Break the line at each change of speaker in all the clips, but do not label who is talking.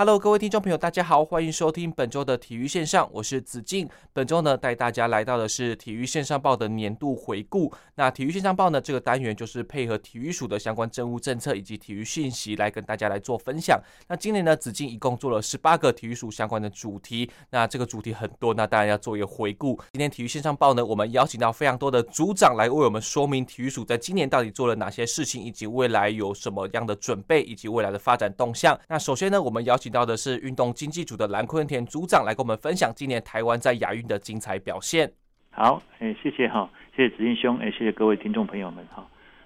Hello，各位听众朋友，大家好，欢迎收听本周的体育线上，我是子敬。本周呢，带大家来到的是体育线上报的年度回顾。那体育线上报呢，这个单元就是配合体育署的相关政务政策以及体育讯息来跟大家来做分享。那今年呢，子敬一共做了十八个体育署相关的主题。那这个主题很多，那当然要做一个回顾。今天体育线上报呢，我们邀请到非常多的组长来为我们说明体育署在今年到底做了哪些事情，以及未来有什么样的准备，以及未来的发展动向。那首先呢，我们邀请到的是运动经济组的蓝坤田组长来跟我们分享今年台湾在亚运的精彩表现。
好，哎，谢谢哈，谢谢子敬兄，哎，谢谢各位听众朋友们哈。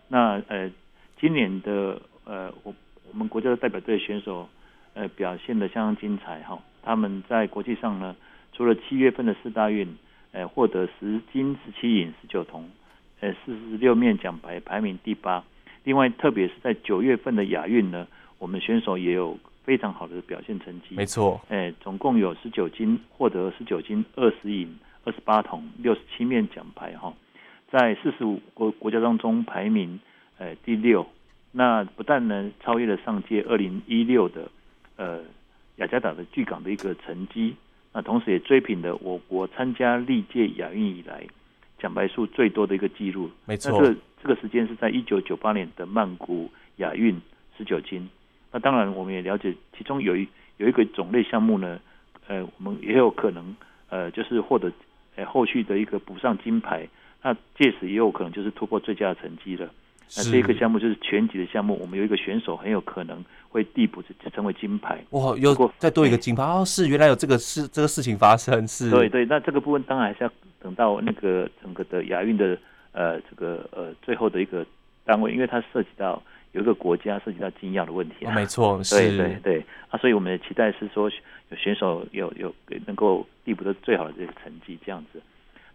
那呃，今年的呃，我我们国家的代表队选手呃表现得相当精彩哈。他们在国际上呢，除了七月份的四大运，呃，获得十金十七银十九铜，呃，四十六面奖牌，排名第八。另外，特别是在九月份的亚运呢，我们选手也有。非常好的表现成绩，
没错，
哎，总共有十九金，获得十九金、二十银、二十八铜、六十七面奖牌哈，在四十五个国家当中排名呃第六，那不但呢超越了上届二零一六的呃雅加达的巨港的一个成绩，那同时也追平了我国参加历届亚运以来奖牌数最多的一个记录，
没错，
那这个这个时间是在一九九八年的曼谷亚运十九金。那当然，我们也了解，其中有一有一个种类项目呢，呃，我们也有可能，呃，就是获得呃后续的一个补上金牌，那届时也有可能就是突破最佳的成绩了。那这一个项目就是拳击的项目，我们有一个选手很有可能会递补成为金牌。
哇，又再多一个金牌哦！是原来有这个事这个事情发生，是。
对对，那这个部分当然还是要等到那个整个的亚运的呃这个呃最后的一个单位，因为它涉及到。有一个国家涉及到禁药的问题，啊，
没错，
对对对啊，所以我们的期待是说，有选手有有能够递补的最好的这个成绩这样子。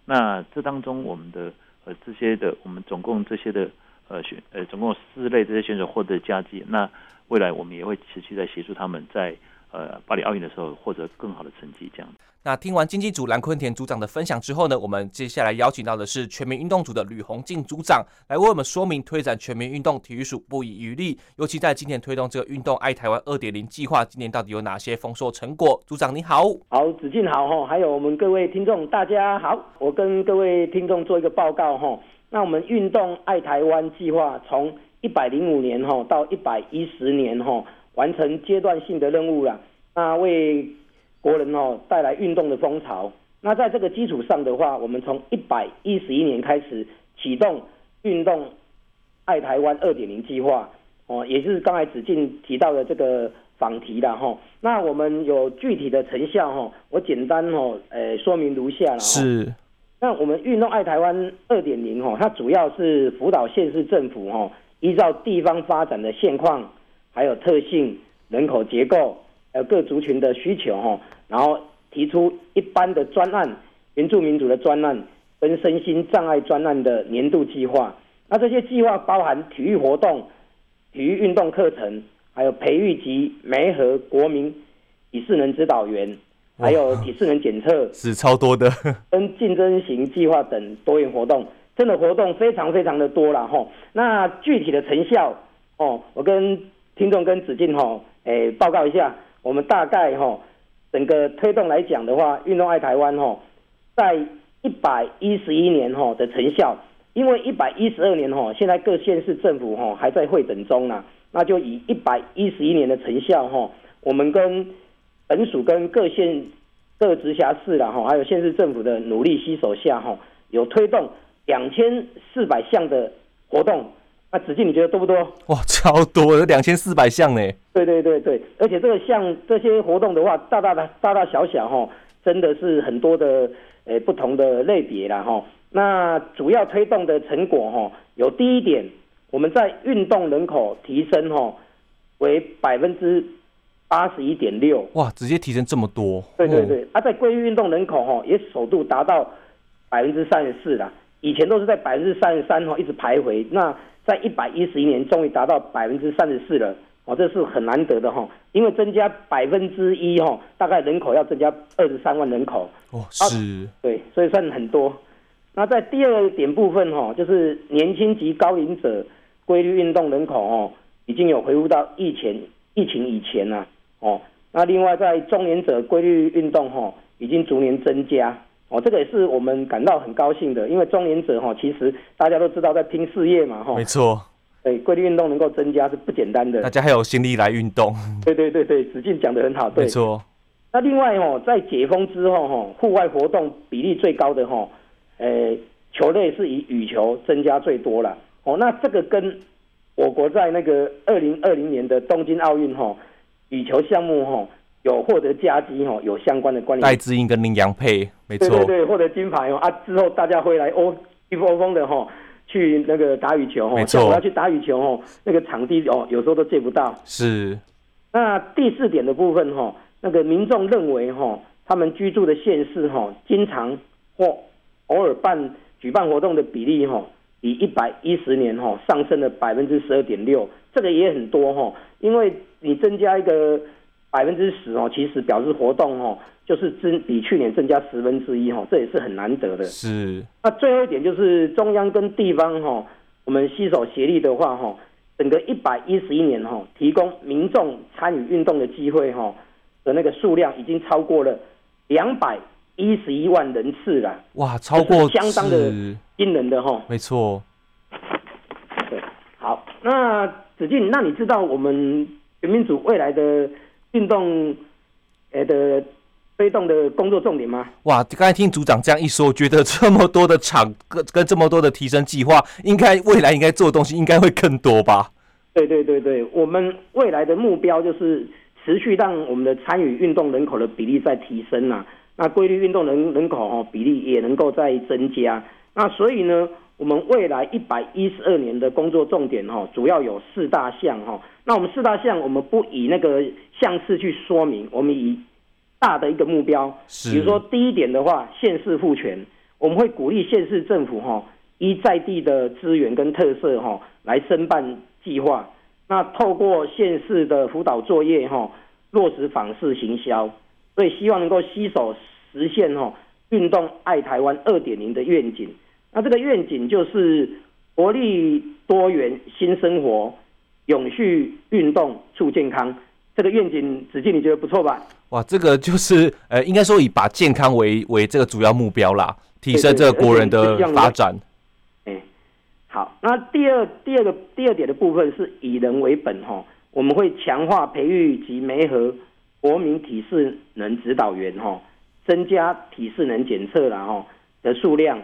那这当中，我们的呃这些的，我们总共这些的呃选呃总共四类这些选手获得佳绩，那未来我们也会持续在协助他们在呃巴黎奥运的时候获得更好的成绩这样。
那听完经济组蓝坤田组长的分享之后呢，我们接下来邀请到的是全民运动组的吕红静组长来为我们说明推展全民运动体育署不遗余力，尤其在今年推动这个运动爱台湾二点零计划，今年到底有哪些丰硕成果？组长你好，
好，子敬好哈，还有我们各位听众大家好，我跟各位听众做一个报告哈。那我们运动爱台湾计划从一百零五年哈到一百一十年哈完成阶段性的任务啦，那为国人哦带来运动的风潮。那在这个基础上的话，我们从一百一十一年开始启动运动爱台湾二点零计划哦，也就是刚才子敬提到的这个访题了哈。那我们有具体的成效哈，我简单哦呃说明如下了。
是。
那我们运动爱台湾二点零哦，它主要是辅导县市政府哦，依照地方发展的现况，还有特性、人口结构。还有各族群的需求哈，然后提出一般的专案、原住民族的专案跟身心障碍专案的年度计划。那这些计划包含体育活动、体育运动课程，还有培育及媒合国民体适能指导员，还有体适能检测，
是超多的，
跟竞争型计划等多元活动，真的活动非常非常的多了哈。那具体的成效哦，我跟听众跟子敬哈，诶报告一下。我们大概哈，整个推动来讲的话，运动爱台湾哈，在一百一十一年哈的成效，因为一百一十二年哈，现在各县市政府哈还在会诊中呢，那就以一百一十一年的成效哈，我们跟本署跟各县各直辖市啦哈，还有县市政府的努力携手下哈，有推动两千四百项的活动。那子敬你觉得多不多？
哇，超多，有两千四百项呢。
对对对对，而且这个项这些活动的话，大大的大大小小哈，真的是很多的诶、欸、不同的类别啦哈。那主要推动的成果哈，有第一点，我们在运动人口提升哈为百分之八十一点六。
哇，直接提升这么多。
对对对，哦、啊，在归运动人口哈也首度达到百分之三十四啦。以前都是在百分之三十三哈，一直徘徊。那在一百一十一年，终于达到百分之三十四了哦，这是很难得的哈。因为增加百分之一哈，大概人口要增加二十三万人口
哦，是、啊，
对，所以算很多。那在第二点部分哈，就是年轻及高龄者规律运动人口哦，已经有恢复到疫情疫情以前了哦。那另外在中年者规律运动哈，已经逐年增加。哦，这个也是我们感到很高兴的，因为中年者哈，其实大家都知道在拼事业嘛哈。
没错。
对，规律运动能够增加是不简单的。
大家还有心力来运动。
对对对对，子敬讲的很好。对。
没错。
那另外哦，在解封之后哈，户外活动比例最高的哈，呃，球类是以羽球增加最多了。哦，那这个跟我国在那个二零二零年的东京奥运哈，羽球项目哈。有获得佳绩哦，有相关的关联。
戴志颖跟林洋配，没错，
对对对，获得金牌哦啊！之后大家会来哦，一窝蜂的哈去那个打羽球哦，
没错，
我要去打羽球哦，那个场地哦，有时候都借不到。
是。
那第四点的部分哈，那个民众认为哈，他们居住的县市哈，经常或偶尔办举办活动的比例哈，比一百一十年哈上升了百分之十二点六，这个也很多哈，因为你增加一个。百分之十哦，其实表示活动哦，就是增比去年增加十分之一哦，这也是很难得的。
是。
那最后一点就是中央跟地方哈，我们携手协力的话哈，整个一百一十一年哈，提供民众参与运动的机会哈的那个数量已经超过了两百一十一万人次了。
哇，超过
相当的惊人的哈。
没错。
对，好，那子敬，那你知道我们全民组未来的？运动，呃的推动的工作重点吗？
哇，刚才听组长这样一说，我觉得这么多的厂跟跟这么多的提升计划，应该未来应该做的东西应该会更多吧？
对对对对，我们未来的目标就是持续让我们的参与运动人口的比例在提升啊，那规律运动人人口哦比例也能够再增加，那所以呢，我们未来一百一十二年的工作重点哈，主要有四大项哈。那我们四大项，我们不以那个项次去说明，我们以大的一个目标，比如说第一点的话，县市赋权，我们会鼓励县市政府哈，依在地的资源跟特色哈，来申办计划。那透过县市的辅导作业哈，落实访视行销，所以希望能够携手实现哈运动爱台湾二点零的愿景。那这个愿景就是活力多元新生活。永续运动促健康，这个愿景，子敬你觉得不错吧？
哇，这个就是呃，应该说以把健康为为这个主要目标啦，提升这个国人的发展。
哎，好，那第二第二个第二点的部分是以人为本哈，我们会强化培育及媒合国民体适能指导员哈，增加体适能检测然后的数量哦，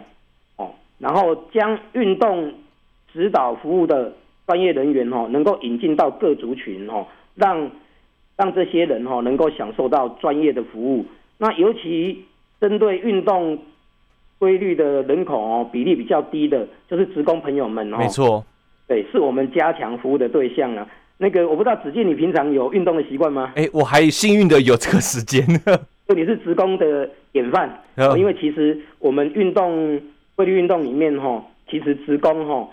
然后将运动指导服务的。专业人员哦，能够引进到各族群哦，让让这些人哦能够享受到专业的服务。那尤其针对运动规律的人口哦，比例比较低的，就是职工朋友们哦。
没错，
对，是我们加强服务的对象啊。那个我不知道子健，你平常有运动的习惯吗？
哎，我还幸运的有这个时间。
就你是职工的典范，因为其实我们运动规律运动里面哈，其实职工哈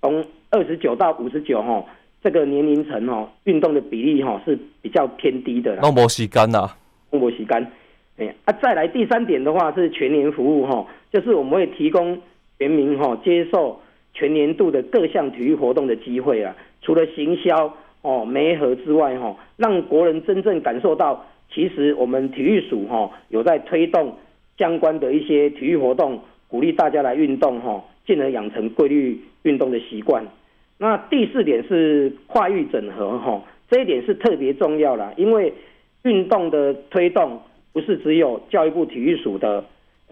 从二十九到五十九哈，这个年龄层哈，运动的比例哈是比较偏低的。
那没时间呐，
没时间。哎，啊，再来第三点的话是全年服务哈，就是我们会提供全民哈接受全年度的各项体育活动的机会啊。除了行销哦媒合之外哈，让国人真正感受到，其实我们体育署哈有在推动相关的一些体育活动，鼓励大家来运动哈，进而养成规律运动的习惯。那第四点是跨域整合哈，这一点是特别重要啦，因为运动的推动不是只有教育部体育署的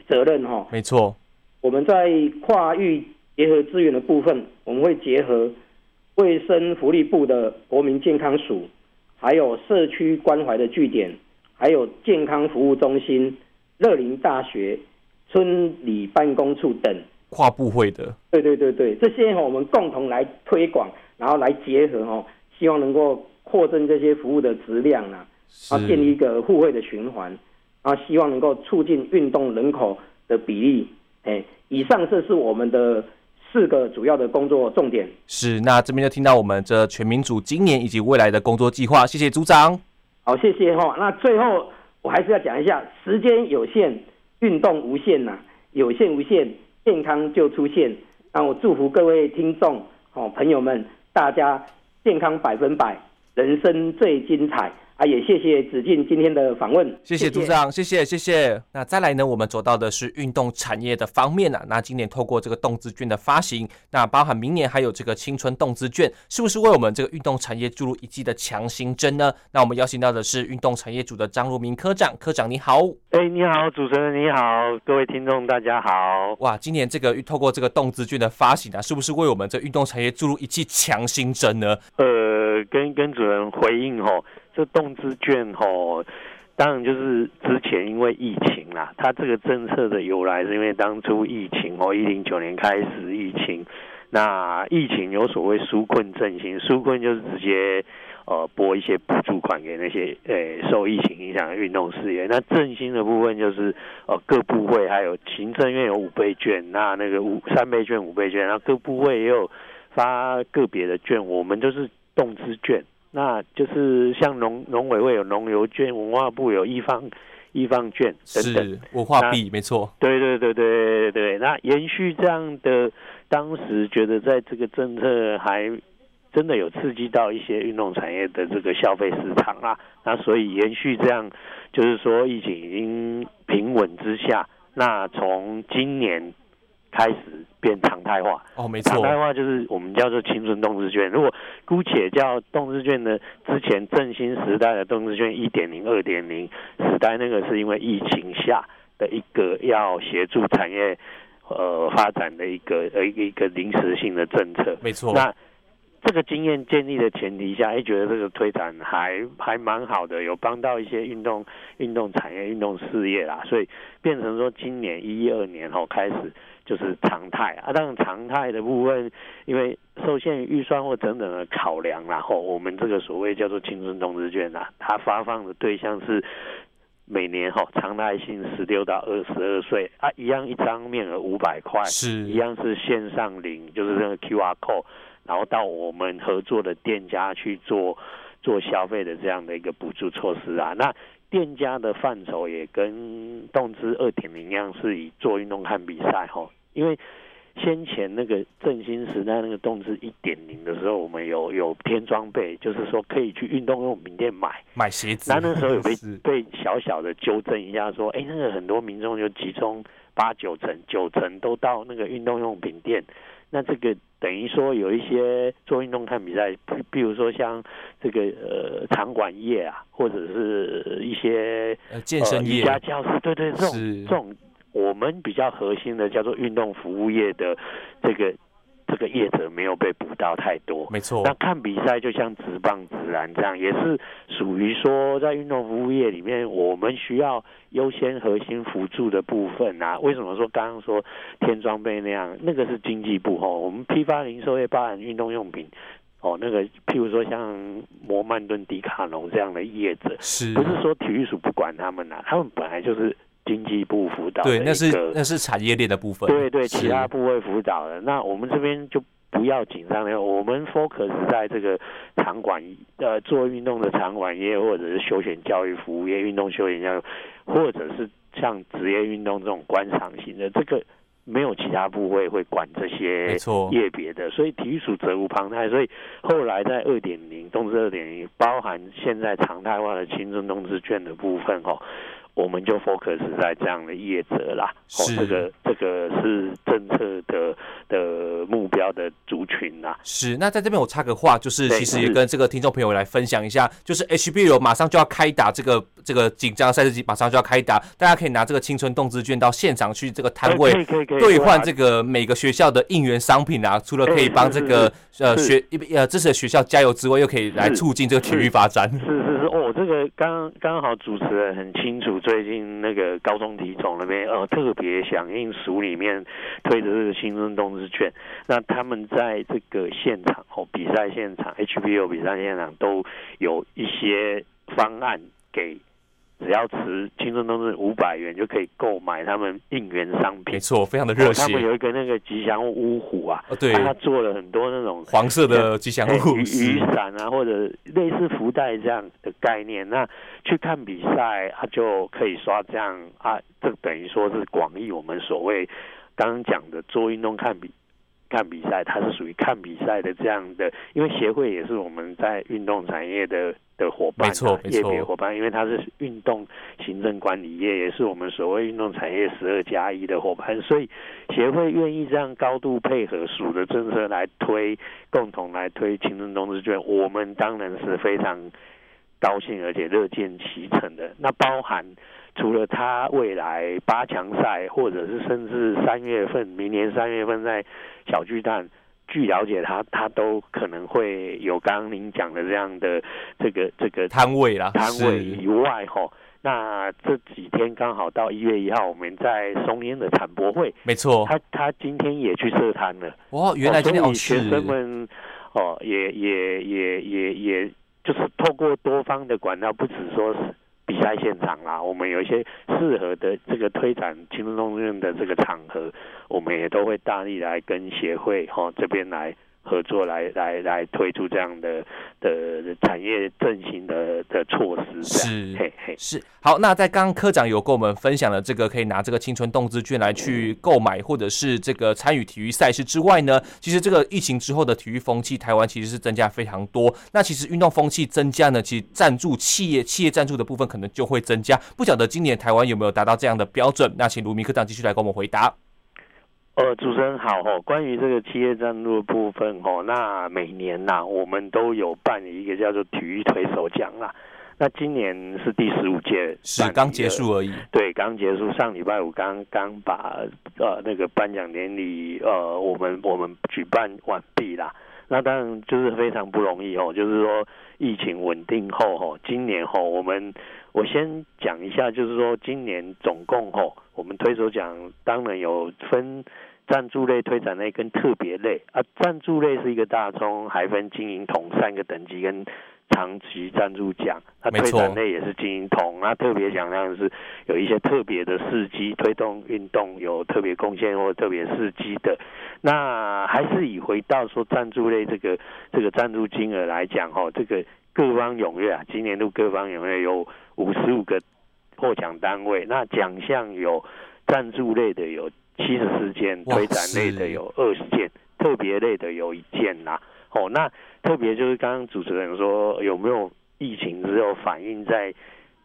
责任哈。
没错，
我们在跨域结合资源的部分，我们会结合卫生福利部的国民健康署，还有社区关怀的据点，还有健康服务中心、乐龄大学、村里办公处等。
跨部会的，
对对对对，这些我们共同来推广，然后来结合哦，希望能够扩增这些服务的质量啊，啊，建立一个互惠的循环，啊，希望能够促进运动人口的比例，哎，以上这是我们的四个主要的工作重点。
是，那这边就听到我们这全民组今年以及未来的工作计划。谢谢组长。
好，谢谢哈。那最后我还是要讲一下，时间有限，运动无限呐、有限无限，健康就出现。那我祝福各位听众、好朋友们，大家健康百分百，人生最精彩。啊，也谢谢子敬今天的访问，
谢谢组长，谢谢谢谢。那再来呢，我们走到的是运动产业的方面呢、啊。那今年透过这个动资券的发行，那包含明年还有这个青春动资券，是不是为我们这个运动产业注入一剂的强心针呢？那我们邀请到的是运动产业组的张如明科长，科长你好。
哎、欸，你好，主持人你好，各位听众大家好。
哇，今年这个透过这个动资券的发行啊，是不是为我们这运动产业注入一剂强心针呢？
呃，跟跟主任回应吼。这动资券吼，当然就是之前因为疫情啦，它这个政策的由来是因为当初疫情哦，一零九年开始疫情，那疫情有所谓纾困振兴，纾困就是直接呃拨一些补助款给那些呃受疫情影响的运动事业，那振兴的部分就是呃各部会还有行政院有五倍券，那那个五三倍券五倍券，然后各部会也有发个别的券，我们就是动资券。那就是像农农委会有农游券，文化部有一方一方券等等，
是文化币没错。
对对对对对，那延续这样的，当时觉得在这个政策还真的有刺激到一些运动产业的这个消费市场啊，那所以延续这样，就是说疫情已经平稳之下，那从今年。开始变常态化
哦，没错，
常态化就是我们叫做青春动资券。如果姑且叫动资券的之前振兴时代的动资券一点零、二点零时代，那个是因为疫情下的一个要协助产业呃发展的一个呃一个一个临时性的政策，
没错。
那这个经验建立的前提下，哎，觉得这个推展还还蛮好的，有帮到一些运动运动产业、运动事业啦，所以变成说今年一一二年后开始。就是常态啊，当然常态的部分，因为受限于预算或等等的考量，然后我们这个所谓叫做青春动资券啊，它发放的对象是每年哈常态性十六到二十二岁啊，一样一张面额五百块，
是
一样是线上领，就是那个 QR code，然后到我们合作的店家去做做消费的这样的一个补助措施啊，那。店家的范畴也跟动资二点零一样，是以做运动看比赛哈。因为先前那个振兴时代那个动资一点零的时候，我们有有添装备，就是说可以去运动用品店买
买鞋子。
那那时候有被 被小小的纠正一下，说，哎，那个很多民众就集中八九成九成都到那个运动用品店。那这个等于说有一些做运动看比赛，比如说像这个呃场馆业啊，或者是一些呃
健身业、
瑜伽教室，对对，这种这种我们比较核心的叫做运动服务业的这个。这个业者没有被补到太多，
没错。
那看比赛就像直棒、直篮这样，也是属于说在运动服务业里面，我们需要优先核心辅助的部分啊。为什么说刚刚说添装备那样？那个是经济部吼，我们批发零售业包含运动用品哦，那个譬如说像摩曼顿、迪卡侬这样的业者，
是
不是说体育署不管他们啊？他们本来就是。经济部辅导的
对，那是那是产业链的部分。
对对，其他部位辅导的。那我们这边就不要紧张了。我们 focus 在这个场馆呃做运动的场馆业，或者是休闲教育服务业、运动休闲教育，或者是像职业运动这种观赏型的，这个没有其他部位会管这些业别的。所以体育署责无旁贷。所以后来在二点零动资二点零，包含现在常态化的青春动资券的部分哦。我们就 focus 在这样的业者啦，哦，这个这个是政策的的目标的族群啦。
是，那在这边我插个话，就是其实也跟这个听众朋友来分享一下，就是 HBL 马上就要开打这个这个紧张赛事，马上就要开打，大家可以拿这个青春动资券到现场去这个摊位兑换这个每个学校的应援商品啊，除了可以帮这个呃学一呃支持学校加油之外，又可以来促进这个体育发展。
是是是，是哦，这个刚刚好主持人很清楚。最近那个高中体总那边呃特别响应署里面推的这个新春动资券，那他们在这个现场哦比赛现场 HBO 比赛现场都有一些方案给只要持青春冬至五百元就可以购买他们应援商品。
没错，非常的热血。
他们有一个那个吉祥物虎啊，
哦、对，
他做了很多那种
黄色的吉祥物
雨雨伞啊，或者类似福袋这样的概念。那去看比赛，他就可以刷这样啊，这等于说是广义我们所谓刚刚讲的做运动看比。看比赛，它是属于看比赛的这样的，因为协会也是我们在运动产业的的伙伴，没错，业别伙伴，因为它是运动行政管理业，也是我们所谓运动产业十二加一的伙伴，所以协会愿意这样高度配合署的政策来推，共同来推青春冬至券，我们当然是非常高兴而且乐见其成的。那包含。除了他未来八强赛，或者是甚至三月份，明年三月份在小巨蛋，据了解他他都可能会有刚刚您讲的这样的这个这个
摊位啦，
摊位以外吼，那这几天刚好到一月一号，我们在松烟的产博会，
没错，
他他今天也去设摊了。
哇，原来今天、哦、
学生们哦，也也也也也就是透过多方的管道，不止说是。比赛现场啦，我们有一些适合的这个推展青春运动的这个场合，我们也都会大力来跟协会哈这边来。合作来来来推出这样的的产业振兴的的措施，
是
嘿嘿
是好。那在刚刚科长有跟我们分享了这个可以拿这个青春动资券来去购买或者是这个参与体育赛事之外呢，其实这个疫情之后的体育风气，台湾其实是增加非常多。那其实运动风气增加呢，其实赞助企业企业赞助的部分可能就会增加。不晓得今年台湾有没有达到这样的标准？那请卢明科长继续来跟我们回答。
呃，主持人好哦。关于这个企业赞助的部分哦，那每年呐，我们都有办一个叫做体育推手奖啦。那今年是第十五届，
是刚结束而已。
对，刚结束，上礼拜五刚刚把呃那个颁奖典礼呃，我们我们举办完毕啦。那当然就是非常不容易哦，就是说疫情稳定后哦，今年哦，我们我先讲一下，就是说今年总共哦，我们推手奖当然有分。赞助类、推展类跟特别类啊，赞助类是一个大宗，还分金银铜三个等级跟长期赞助奖。那推展类也是金银铜，那特别奖项是有一些特别的事迹，推动运动有特别贡献或特别事迹的。那还是以回到说赞助类这个这个赞助金额来讲，哈，这个各方踊跃啊，今年度各方踊跃有五十五个获奖单位，那奖项有赞助类的有。七十四件，推展类的有二十件，特别类的有一件呐、啊。哦，那特别就是刚刚主持人说有没有疫情之后反映在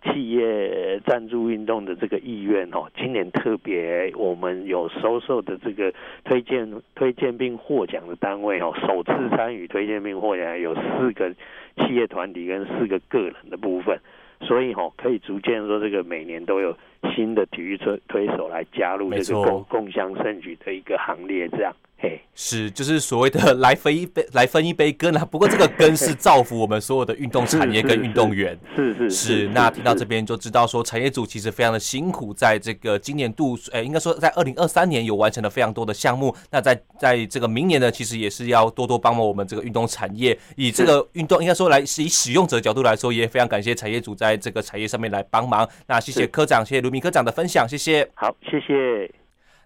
企业赞助运动的这个意愿哦？今年特别我们有收受的这个推荐推荐并获奖的单位哦，首次参与推荐并获奖有四个企业团体跟四个个人的部分，所以哦可以逐渐说这个每年都有。新的体育推推手来加入这个共共享盛举的一个行列，这样。嘿，
是，就是所谓的 来分一杯，来分一杯羹啊。不过这个羹是造福我们所有的运动产业跟运动员。
是是
是。那听到这边就知道说，产业组其实非常的辛苦，在这个今年度，诶，应该说在二零二三年有完成了非常多的项目。那在在这个明年呢，其实也是要多多帮忙我们这个运动产业。以这个运动应该说来是以使用者角度来说，也非常感谢产业组在这个产业上面来帮忙。那谢谢科长，谢谢卢明科长的分享，谢谢。
好，谢谢。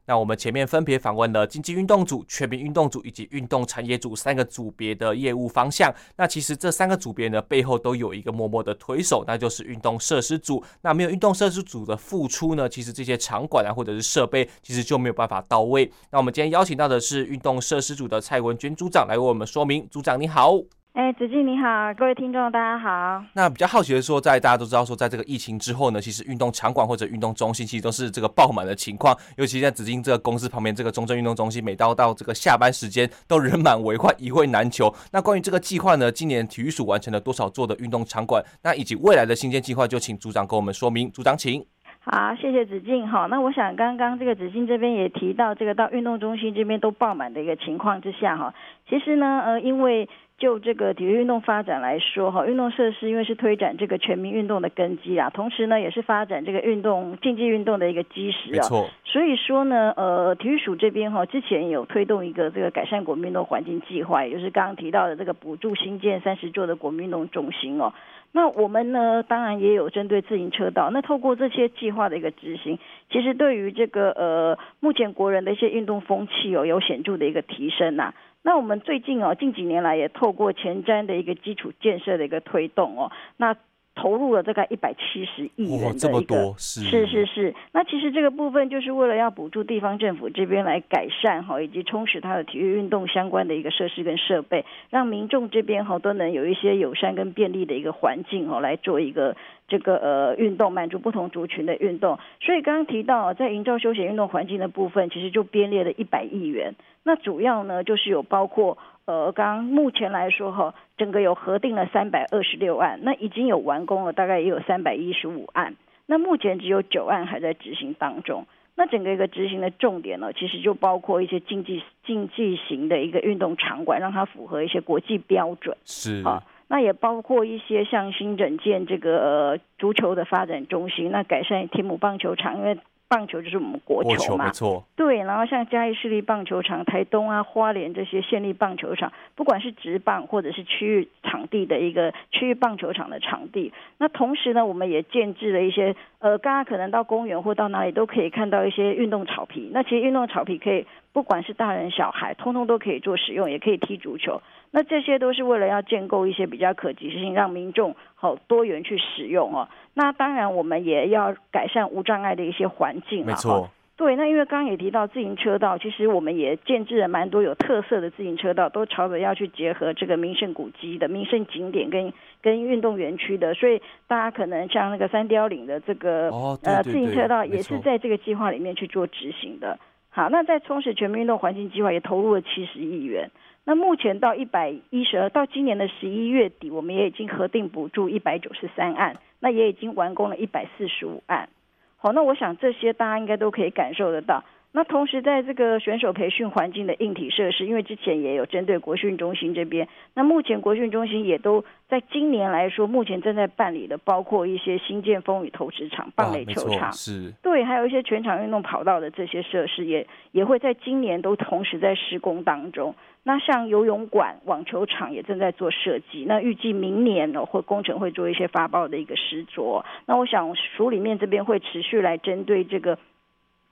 那我们前面分别访问了竞技运动组、全民运动组以及运动产业组三个组别的业务方向。那其实这三个组别呢，背后都有一个默默的推手，那就是运动设施组。那没有运动设施组的付出呢，其实这些场馆啊或者是设备，其实就没有办法到位。那我们今天邀请到的是运动设施组的蔡文娟组长来为我们说明。组长你好。
哎，子敬你好，各位听众大家好。
那比较好奇的说，在大家都知道说，在这个疫情之后呢，其实运动场馆或者运动中心其实都是这个爆满的情况。尤其在子敬这个公司旁边，这个中正运动中心，每到到这个下班时间都人满为患，一会难求。那关于这个计划呢，今年体育署完成了多少座的运动场馆？那以及未来的新建计划，就请组长跟我们说明。组长请。
好，谢谢子敬哈。那我想刚刚这个子敬这边也提到，这个到运动中心这边都爆满的一个情况之下哈，其实呢，呃，因为就这个体育运动发展来说，哈，运动设施因为是推展这个全民运动的根基啊，同时呢，也是发展这个运动竞技运动的一个基石啊。
没错。
所以说呢，呃，体育署这边哈，之前有推动一个这个改善国民运动环境计划，也就是刚刚提到的这个补助新建三十座的国民运动中心哦。那我们呢，当然也有针对自行车道。那透过这些计划的一个执行，其实对于这个呃，目前国人的一些运动风气哦，有显著的一个提升呐、啊。那我们最近哦，近几年来也透过前瞻的一个基础建设的一个推动哦，那。投入了大概一百七十亿元的一个，
哦，这么多，是
是是是。那其实这个部分就是为了要补助地方政府这边来改善哈，以及充实它的体育运动相关的一个设施跟设备，让民众这边哈都能有一些友善跟便利的一个环境哈，来做一个这个呃运动，满足不同族群的运动。所以刚刚提到在营造休闲运动环境的部分，其实就编列了一百亿元。那主要呢就是有包括。呃，刚刚目前来说哈，整个有核定了三百二十六案，那已经有完工了，大概也有三百一十五案，那目前只有九案还在执行当中。那整个一个执行的重点呢，其实就包括一些竞技竞技型的一个运动场馆，让它符合一些国际标准。
是
啊，那也包括一些像新整建这个呃足球的发展中心，那改善天母棒球场，因为。棒球就是我们国球嘛，
球没错。
对，然后像嘉义市立棒球场、台东啊、花莲这些县立棒球场，不管是职棒或者是区域场地的一个区域棒球场的场地，那同时呢，我们也建置了一些，呃，大家可能到公园或到哪里都可以看到一些运动草皮。那其实运动草皮可以，不管是大人小孩，通通都可以做使用，也可以踢足球。那这些都是为了要建构一些比较可及性，让民众好多元去使用哦。那当然，我们也要改善无障碍的一些环境。
没错。
对，那因为刚刚也提到自行车道，其实我们也建制了蛮多有特色的自行车道，都朝着要去结合这个名胜古迹的名胜景点跟跟运动园区的，所以大家可能像那个三貂岭的
这个
呃自行车道也是在这个计划里面去做执行的。好，那在充实全民运动环境计划也投入了七十亿元。那目前到一百一十二，到今年的十一月底，我们也已经核定补助一百九十三案，那也已经完工了一百四十五案。好，那我想这些大家应该都可以感受得到。那同时在这个选手培训环境的硬体设施，因为之前也有针对国训中心这边，那目前国训中心也都在今年来说，目前正在办理的，包括一些新建风雨投掷场、棒垒球场，
是
对，还有一些全场运动跑道的这些设施，也也会在今年都同时在施工当中。那像游泳馆、网球场也正在做设计，那预计明年呢，会工程会做一些发包的一个施作。那我想署里面这边会持续来针对这个，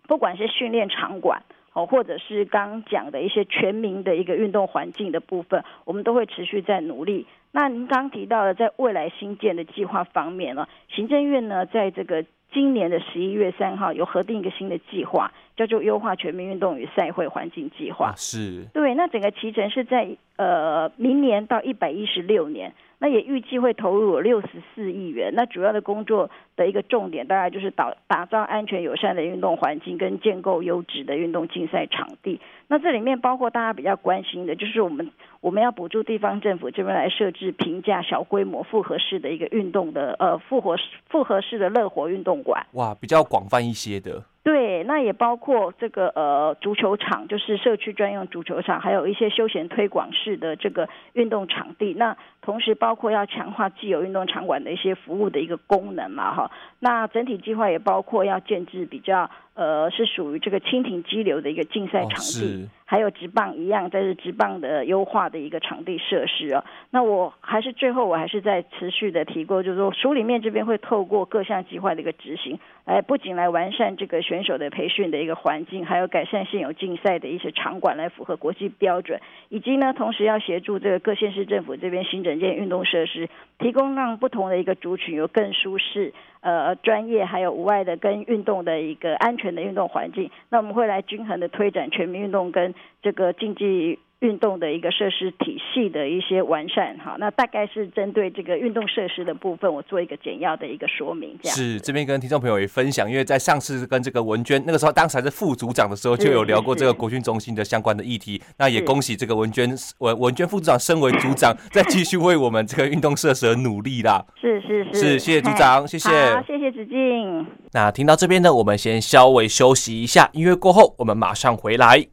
不管是训练场馆哦，或者是刚讲的一些全民的一个运动环境的部分，我们都会持续在努力。那您刚提到的在未来新建的计划方面呢，行政院呢在这个。今年的十一月三号有核定一个新的计划，叫做优化全民运动与赛会环境计划。
啊，是。
对，那整个期程是在呃明年到一百一十六年。那也预计会投入有六十四亿元。那主要的工作的一个重点，大概就是打打造安全友善的运动环境，跟建构优质的运动竞赛场地。那这里面包括大家比较关心的，就是我们我们要补助地方政府这边来设置平价小规模复合式的一个运动的呃复合复合式的乐活运动馆。
哇，比较广泛一些的。
对，那也包括这个呃足球场，就是社区专用足球场，还有一些休闲推广式的这个运动场地。那同时包括要强化既有运动场馆的一些服务的一个功能嘛，哈。那整体计划也包括要建置比较。呃，是属于这个蜻蜓激流的一个竞赛场地，哦、还有直棒一样，这是职棒的优化的一个场地设施哦。那我还是最后，我还是在持续的提过，就是说署里面这边会透过各项计划的一个执行，来不仅来完善这个选手的培训的一个环境，还有改善现有竞赛的一些场馆来符合国际标准，以及呢，同时要协助这个各县市政府这边新整建运动设施，提供让不同的一个族群有更舒适。呃，专业还有无碍的跟运动的一个安全的运动环境，那我们会来均衡的推展全民运动跟这个竞技运动的一个设施体系的一些完善哈。那大概是针对这个运动设施的部分，我做一个简要的一个说明。这样
是这边跟听众朋友也分享，因为在上次跟这个文娟那个时候，当时还是副组长的时候，就有聊过这个国训中心的相关的议题。那也恭喜这个文娟文文娟副组长身为组长，再继续为我们这个运动设施而努力啦。
是是是，
是谢谢组长，谢谢。
好，谢谢子敬。
那听到这边呢，我们先稍微休息一下，音乐过后我们马上回来。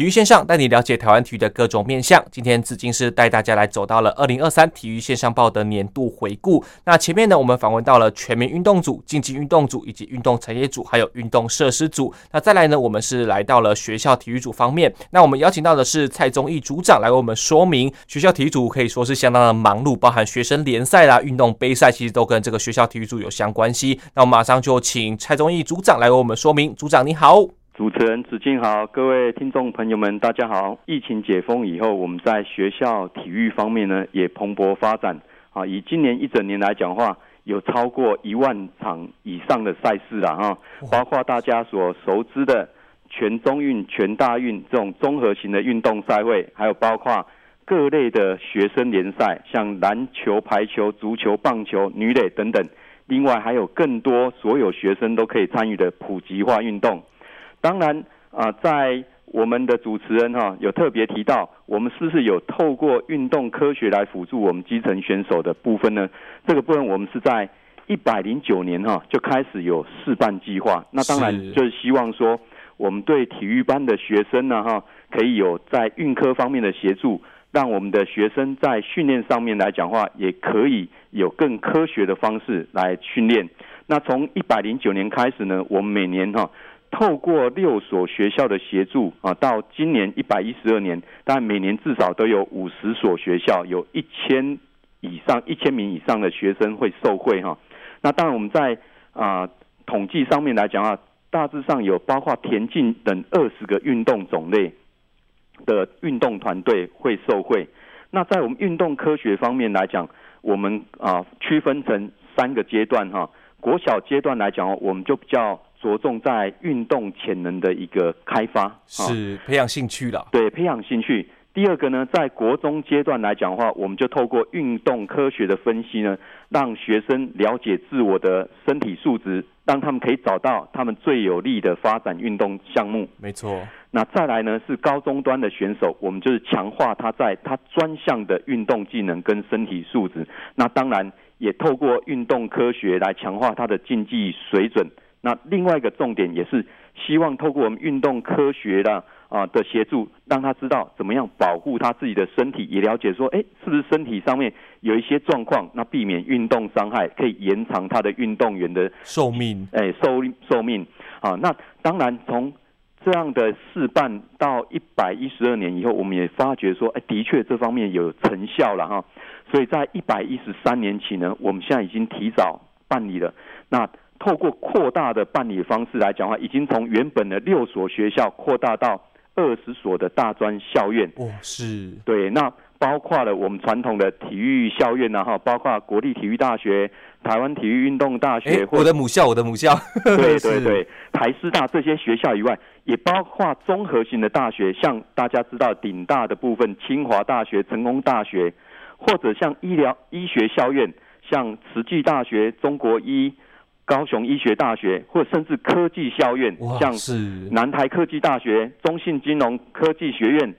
体育线上带你了解台湾体育的各种面向。今天紫金是带大家来走到了二零二三体育线上报的年度回顾。那前面呢，我们访问到了全民运动组、竞技运动组以及运动产业组，还有运动设施组。那再来呢，我们是来到了学校体育组方面。那我们邀请到的是蔡宗义组长来为我们说明，学校体育组可以说是相当的忙碌，包含学生联赛啦、运动杯赛，其实都跟这个学校体育组有相关系。那我们马上就请蔡宗义组长来为我们说明。组长你好。
主持人子敬好，各位听众朋友们，大家好。疫情解封以后，我们在学校体育方面呢也蓬勃发展啊。以今年一整年来讲话，有超过一万场以上的赛事了哈，包括大家所熟知的全中运、全大运这种综合型的运动赛会，还有包括各类的学生联赛，像篮球、排球、足球、棒球、女垒等等。另外还有更多所有学生都可以参与的普及化运动。当然啊、呃，在我们的主持人哈、啊、有特别提到，我们是不是有透过运动科学来辅助我们基层选手的部分呢？这个部分我们是在一百零九年哈、啊、就开始有示范计划。那当然就是希望说，我们对体育班的学生呢哈、啊，可以有在运科方面的协助，让我们的学生在训练上面来讲话，也可以有更科学的方式来训练。那从一百零九年开始呢，我们每年哈、啊。透过六所学校的协助啊，到今年一百一十二年，但每年至少都有五十所学校，有一千以上一千名以上的学生会受惠哈。那当然我们在啊统计上面来讲啊，大致上有包括田径等二十个运动种类的运动团队会受惠。那在我们运动科学方面来讲，我们啊区分成三个阶段哈。国小阶段来讲，我们就比较。着重在运动潜能的一个开发，
是培养兴趣的。
对，培养兴趣。第二个呢，在国中阶段来讲的话，我们就透过运动科学的分析呢，让学生了解自我的身体素质，让他们可以找到他们最有利的发展运动项目。
没错。
那再来呢，是高中端的选手，我们就是强化他在他专项的运动技能跟身体素质。那当然也透过运动科学来强化他的竞技水准。那另外一个重点也是希望透过我们运动科学的啊的协助，让他知道怎么样保护他自己的身体，也了解说，哎，是不是身体上面有一些状况，那避免运动伤害，可以延长他的运动员的
寿命，
哎，寿寿命啊。那当然从这样的试办到一百一十二年以后，我们也发觉说，哎，的确这方面有成效了哈。所以在一百一十三年起呢，我们现在已经提早办理了那。透过扩大的办理方式来讲的话，已经从原本的六所学校扩大到二十所的大专校院。
哦，是。
对，那包括了我们传统的体育校院然后包括国立体育大学、台湾体育运动大学，
我的母校，我的母校。
对对对，台师大这些学校以外，也包括综合性的大学，像大家知道顶大的部分，清华大学、成功大学，或者像医疗医学校院，像慈济大学、中国医。高雄医学大学，或甚至科技校院，像南台科技大学、中信金融科技学院，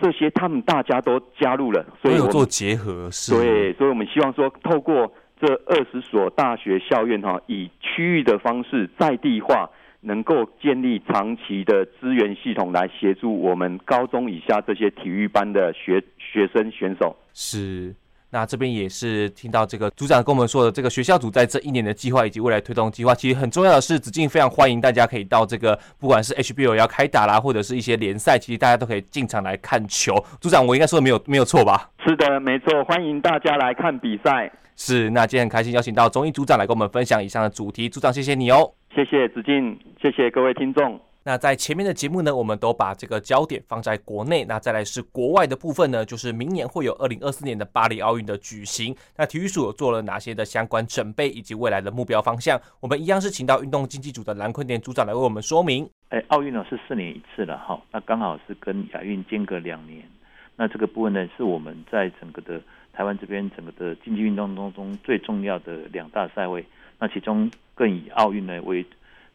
这些他们大家都加入了，所以
有做结合，是。
对，所以我们希望说，透过这二十所大学校院哈，以区域的方式在地化，能够建立长期的资源系统，来协助我们高中以下这些体育班的学学生选手。
是。那这边也是听到这个组长跟我们说的，这个学校组在这一年的计划以及未来推动计划，其实很重要的是，子敬非常欢迎大家可以到这个，不管是 HBL 要开打啦，或者是一些联赛，其实大家都可以进场来看球。组长，我应该说的没有没有错吧？
是的，没错，欢迎大家来看比赛。
是，那今天很开心邀请到综艺组长来跟我们分享以上的主题，组长谢谢你哦，
谢谢子敬，谢谢各位听众。
那在前面的节目呢，我们都把这个焦点放在国内，那再来是国外的部分呢，就是明年会有二零二四年的巴黎奥运的举行。那体育署做了哪些的相关准备以及未来的目标方向？我们一样是请到运动竞技组的蓝坤田组长来为我们说明。
哎，奥运呢是四年一次了哈，那刚好是跟亚运间隔两年。那这个部分呢，是我们在整个的台湾这边整个的竞技运动当中最重要的两大赛会。那其中更以奥运呢为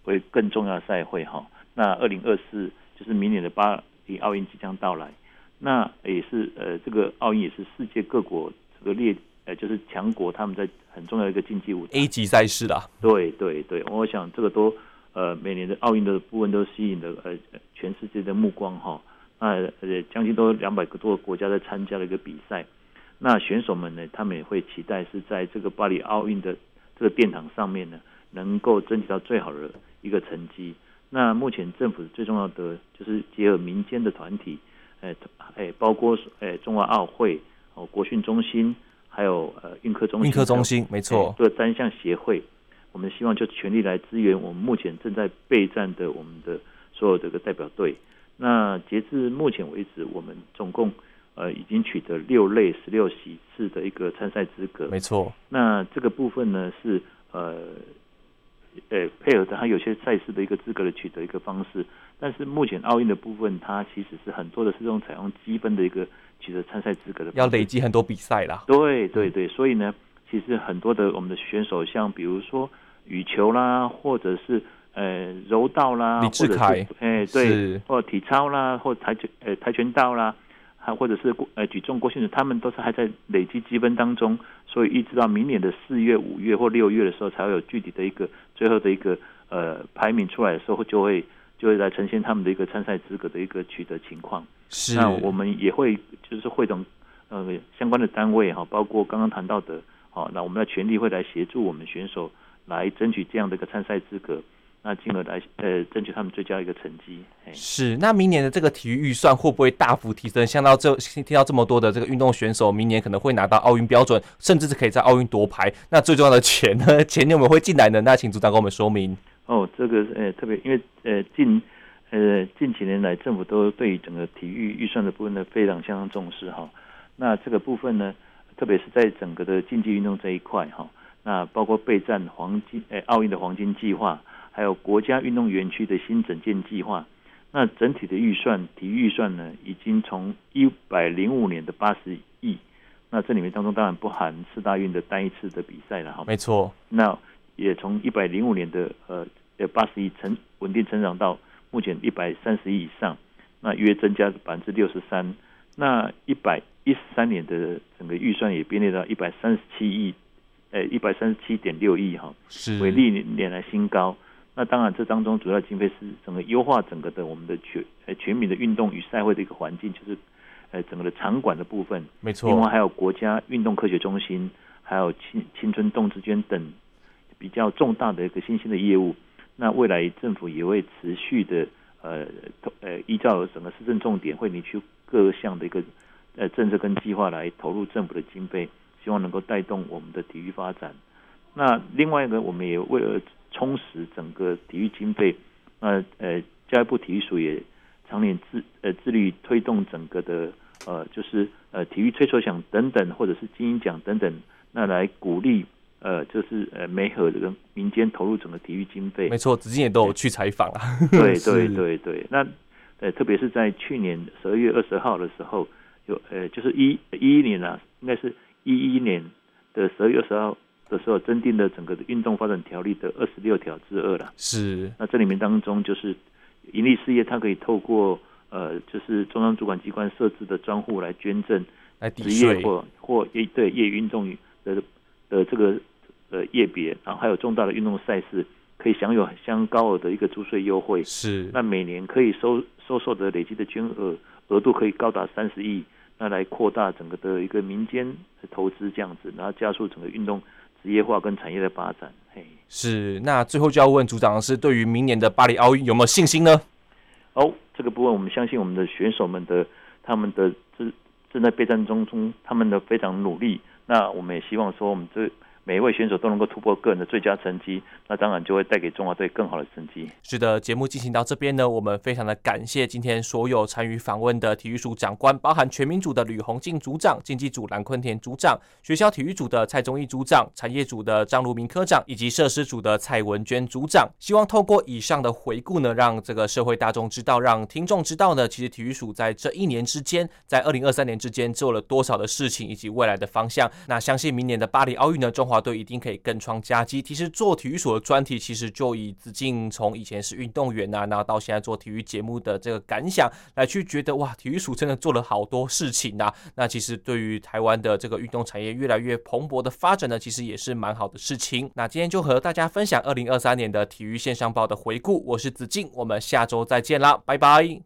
为更重要的赛会哈。那二零二四就是明年的巴黎奥运即将到来，那也是呃这个奥运也是世界各国这个列呃就是强国他们在很重要的一个竞技舞台
A 级赛事啦。
对对对，我想这个都呃每年的奥运的部分都吸引了呃全世界的目光哈。那呃将近都两百个多个国家在参加了一个比赛。那选手们呢，他们也会期待是在这个巴黎奥运的这个殿堂上面呢，能够争取到最好的一个成绩。那目前政府最重要的就是结合民间的团体，诶诶，包括诶中华奥会哦，国训中心，还有呃运科中心，
运科中心没错，
这单项协会，我们希望就全力来支援我们目前正在备战的我们的所有这个代表队。那截至目前为止，我们总共呃已经取得六类十六席次的一个参赛资格，
没错。
那这个部分呢是呃。呃，配合着它有些赛事的一个资格的取得一个方式，但是目前奥运的部分，它其实是很多的是这种采用积分的一个取得参赛资格的，
要累积很多比赛啦。
对对对，所以呢，其实很多的我们的选手，像比如说羽球啦，或者是呃柔道啦，
李志凯，
哎对，或体操啦，或跆拳呃跆拳道啦。还或者是呃举重、国训的，他们都是还在累积积分当中，所以一直到明年的四月、五月或六月的时候，才会有具体的一个最后的一个呃排名出来的时候，就会就会来呈现他们的一个参赛资格的一个取得情况。
是，
那我们也会就是汇总呃相关的单位哈，包括刚刚谈到的，好，那我们的全力会来协助我们选手来争取这样的一个参赛资格。那进而来呃争取他们最佳一个成绩。
是，那明年的这个体育预算会不会大幅提升？像到这听到这么多的这个运动选手，明年可能会拿到奥运标准，甚至是可以在奥运夺牌。那最重要的钱呢？钱有没有会进来呢？那请组长跟我们说明。
哦，这个呃特别，因为呃近呃近几年来，政府都对于整个体育预算的部分呢非常相当重视哈。那这个部分呢，特别是在整个的竞技运动这一块哈，那包括备战黄金呃奥运的黄金计划。还有国家运动园区的新整建计划，那整体的预算，体育预算呢，已经从一百零五年的八十亿，那这里面当中当然不含四大运的单一次的比赛了哈。
没错，
那也从一百零五年的呃呃八十亿成稳定成长到目前一百三十亿以上，那约增加百分之六十三。那一百一十三年的整个预算也编列到一百三十七亿，呃一百三十七点六亿哈，是为历年来新高。那当然，这当中主要经费是整个优化整个的我们的全呃全民的运动与赛会的一个环境，就是呃整个的场馆的部分。
没错。
另外还有国家运动科学中心，还有青青春动之间等比较重大的一个新兴的业务。那未来政府也会持续的呃呃依照整个市政重点，会拟出各项的一个呃政策跟计划来投入政府的经费，希望能够带动我们的体育发展。那另外一个，我们也为了充实整个体育经费，那呃，教育部体育署也常年致呃致力于推动整个的呃，就是呃体育吹球奖等等，或者是精英奖等等，那来鼓励呃，就是呃媒合的跟民间投入整个体育经费。
没错，子敬也都有去采访啊。
对 对对对，那呃特别是在去年十二月二十号的时候，有呃就是一一一年啊，应该是一一年的十二月二十号。的时候，增订了整个的运动发展条例的二十六条之二了。
是。
那这里面当中，就是盈利事业，它可以透过呃，就是中央主管机关设置的专户来捐赠，
来抵
税或或业对业余运动的的这个呃业别，然后还有重大的运动赛事，可以享有相当高额的一个租税优惠。
是。
那每年可以收收受的累积的捐额额度可以高达三十亿，那来扩大整个的一个民间的投资这样子，然后加速整个运动。职业化跟产业的发展，嘿，
是。那最后就要问组长是，对于明年的巴黎奥运有没有信心呢？
哦，这个部分我们相信我们的选手们的他们的正正在备战中中，他们的非常努力。那我们也希望说，我们这。每一位选手都能够突破个人的最佳成绩，那当然就会带给中华队更好的成绩。
是的，节目进行到这边呢，我们非常的感谢今天所有参与访问的体育署长官，包含全民组的吕红静组长、竞技组蓝坤田组长、学校体育组的蔡宗义组长、产业组的张如明科长以及设施组的蔡文娟组长。希望透过以上的回顾呢，让这个社会大众知道，让听众知道呢，其实体育署在这一年之间，在二零二三年之间做了多少的事情，以及未来的方向。那相信明年的巴黎奥运呢，中华。都一定可以更创佳绩其实做体育所的专题其实就以子敬从以前是运动员啊然后到现在做体育节目的这个感想来去觉得哇体育所真的做了好多事情啊那其实对于台湾的这个运动产业越来越蓬勃的发展呢其实也是蛮好的事情。那今天就和大家分享二零二三年的体育线上报的回顾我是子敬我们下周再见啦拜拜。